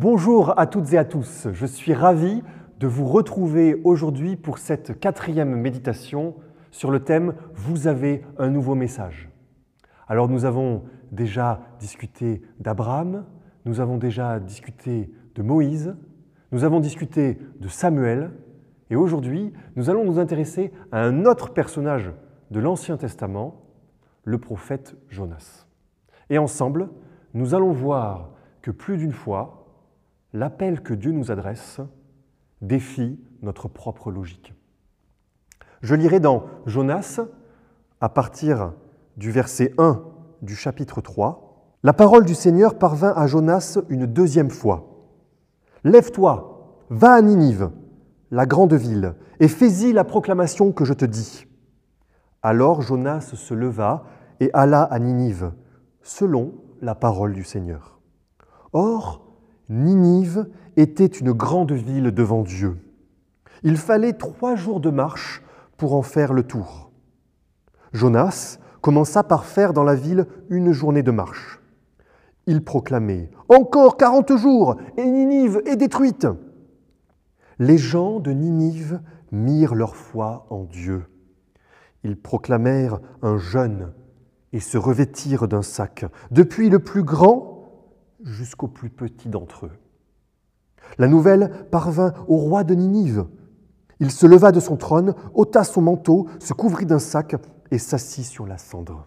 Bonjour à toutes et à tous, je suis ravi de vous retrouver aujourd'hui pour cette quatrième méditation sur le thème Vous avez un nouveau message. Alors nous avons déjà discuté d'Abraham, nous avons déjà discuté de Moïse, nous avons discuté de Samuel, et aujourd'hui nous allons nous intéresser à un autre personnage de l'Ancien Testament, le prophète Jonas. Et ensemble, nous allons voir que plus d'une fois, l'appel que Dieu nous adresse défie notre propre logique. Je lirai dans Jonas, à partir du verset 1 du chapitre 3, La parole du Seigneur parvint à Jonas une deuxième fois. Lève-toi, va à Ninive, la grande ville, et fais-y la proclamation que je te dis. Alors Jonas se leva et alla à Ninive, selon la parole du Seigneur. Or, Ninive était une grande ville devant Dieu. Il fallait trois jours de marche pour en faire le tour. Jonas commença par faire dans la ville une journée de marche. Il proclamait Encore quarante jours et Ninive est détruite. Les gens de Ninive mirent leur foi en Dieu. Ils proclamèrent un jeûne et se revêtirent d'un sac, depuis le plus grand jusqu'au plus petit d'entre eux. La nouvelle parvint au roi de Ninive. Il se leva de son trône, ôta son manteau, se couvrit d'un sac et s'assit sur la cendre.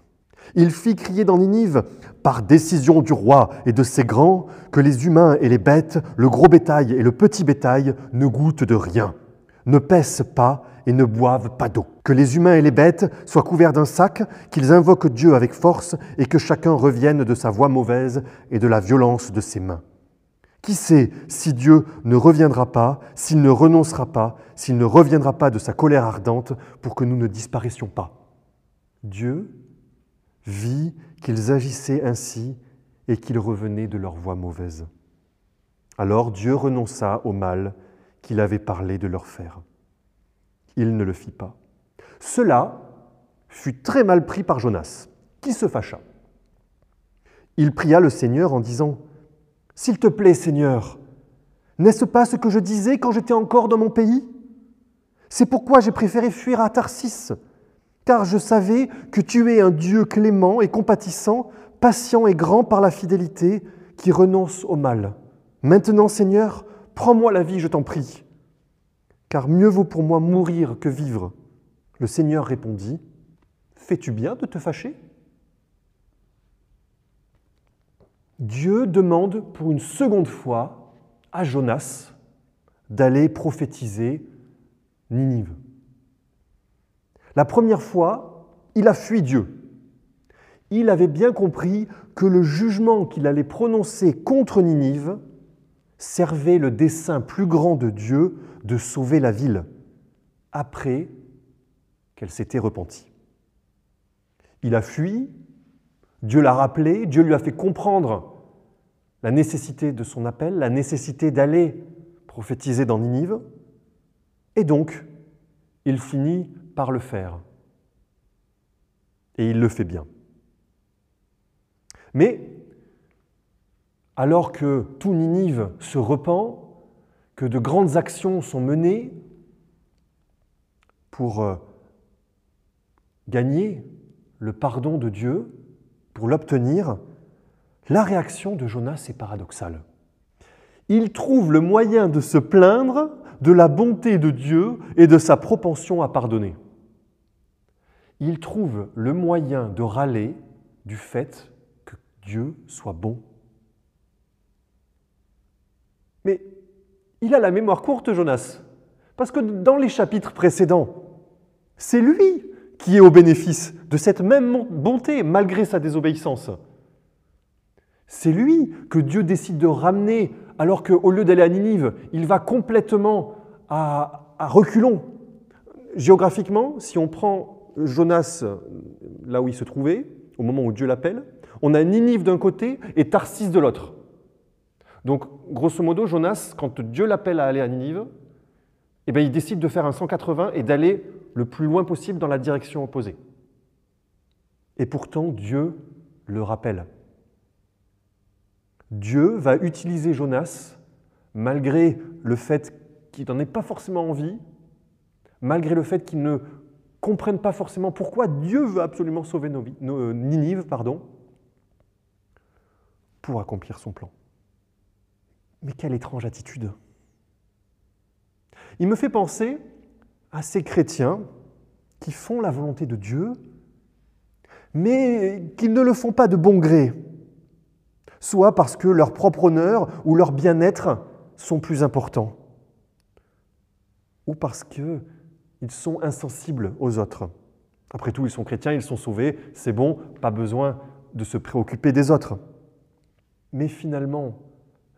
Il fit crier dans Ninive, par décision du roi et de ses grands, que les humains et les bêtes, le gros bétail et le petit bétail ne goûtent de rien, ne pèsent pas et ne boivent pas d'eau. Que les humains et les bêtes soient couverts d'un sac, qu'ils invoquent Dieu avec force et que chacun revienne de sa voix mauvaise et de la violence de ses mains. Qui sait si Dieu ne reviendra pas, s'il ne renoncera pas, s'il ne reviendra pas de sa colère ardente pour que nous ne disparaissions pas? Dieu vit qu'ils agissaient ainsi et qu'ils revenaient de leur voie mauvaise. Alors Dieu renonça au mal qu'il avait parlé de leur faire. Il ne le fit pas. Cela fut très mal pris par Jonas, qui se fâcha. Il pria le Seigneur en disant, S'il te plaît Seigneur, n'est-ce pas ce que je disais quand j'étais encore dans mon pays? C'est pourquoi j'ai préféré fuir à Tarsis, car je savais que tu es un Dieu clément et compatissant, patient et grand par la fidélité, qui renonce au mal. Maintenant Seigneur, prends-moi la vie, je t'en prie car mieux vaut pour moi mourir que vivre. Le Seigneur répondit, Fais-tu bien de te fâcher? Dieu demande pour une seconde fois à Jonas d'aller prophétiser Ninive. La première fois, il a fui Dieu. Il avait bien compris que le jugement qu'il allait prononcer contre Ninive servait le dessein plus grand de Dieu de sauver la ville après qu'elle s'était repentie. Il a fui, Dieu l'a rappelé, Dieu lui a fait comprendre la nécessité de son appel, la nécessité d'aller prophétiser dans Ninive, et donc il finit par le faire. Et il le fait bien. Mais alors que tout Ninive se repent, de grandes actions sont menées pour euh, gagner le pardon de Dieu, pour l'obtenir, la réaction de Jonas est paradoxale. Il trouve le moyen de se plaindre de la bonté de Dieu et de sa propension à pardonner. Il trouve le moyen de râler du fait que Dieu soit bon. Mais il a la mémoire courte, Jonas. Parce que dans les chapitres précédents, c'est lui qui est au bénéfice de cette même bonté malgré sa désobéissance. C'est lui que Dieu décide de ramener alors qu'au lieu d'aller à Ninive, il va complètement à, à reculons. Géographiquement, si on prend Jonas là où il se trouvait, au moment où Dieu l'appelle, on a Ninive d'un côté et Tarsis de l'autre. Donc, grosso modo, Jonas, quand Dieu l'appelle à aller à Ninive, eh bien, il décide de faire un 180 et d'aller le plus loin possible dans la direction opposée. Et pourtant, Dieu le rappelle. Dieu va utiliser Jonas malgré le fait qu'il n'en ait pas forcément envie, malgré le fait qu'il ne comprenne pas forcément pourquoi Dieu veut absolument sauver euh, Ninive, pardon, pour accomplir son plan. Mais quelle étrange attitude Il me fait penser à ces chrétiens qui font la volonté de Dieu, mais qui ne le font pas de bon gré, soit parce que leur propre honneur ou leur bien-être sont plus importants, ou parce qu'ils sont insensibles aux autres. Après tout, ils sont chrétiens, ils sont sauvés, c'est bon, pas besoin de se préoccuper des autres. Mais finalement,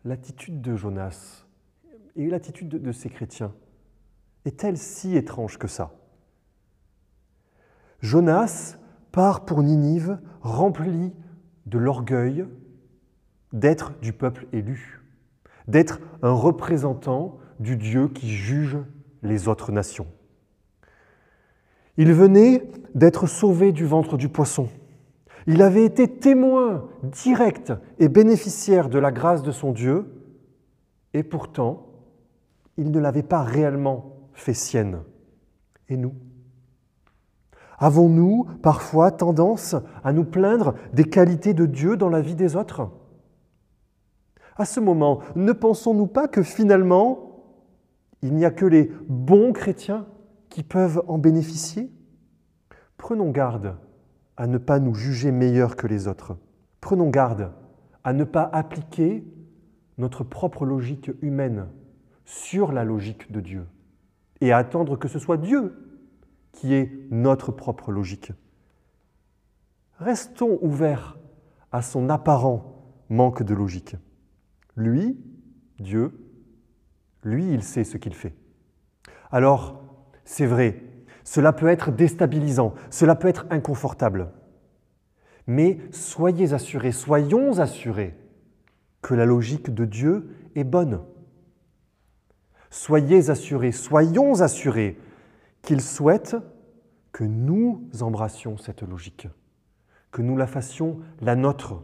l'attitude de Jonas et l'attitude de ces chrétiens est-elle si étrange que ça? Jonas part pour Ninive rempli de l'orgueil d'être du peuple élu, d'être un représentant du Dieu qui juge les autres nations. Il venait d'être sauvé du ventre du poisson. Il avait été témoin direct et bénéficiaire de la grâce de son Dieu, et pourtant, il ne l'avait pas réellement fait sienne. Et nous? Avons-nous parfois tendance à nous plaindre des qualités de Dieu dans la vie des autres? À ce moment, ne pensons-nous pas que finalement, il n'y a que les bons chrétiens qui peuvent en bénéficier? Prenons garde à ne pas nous juger meilleurs que les autres. Prenons garde à ne pas appliquer notre propre logique humaine sur la logique de Dieu et à attendre que ce soit Dieu qui est notre propre logique. Restons ouverts à son apparent manque de logique. Lui, Dieu, lui, il sait ce qu'il fait. Alors, c'est vrai, cela peut être déstabilisant, cela peut être inconfortable. Mais soyez assurés, soyons assurés que la logique de Dieu est bonne. Soyez assurés, soyons assurés qu'il souhaite que nous embrassions cette logique, que nous la fassions la nôtre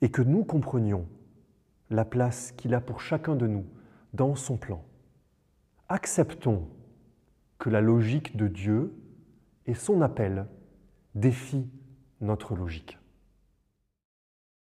et que nous comprenions la place qu'il a pour chacun de nous dans son plan. Acceptons que la logique de Dieu et son appel défient notre logique.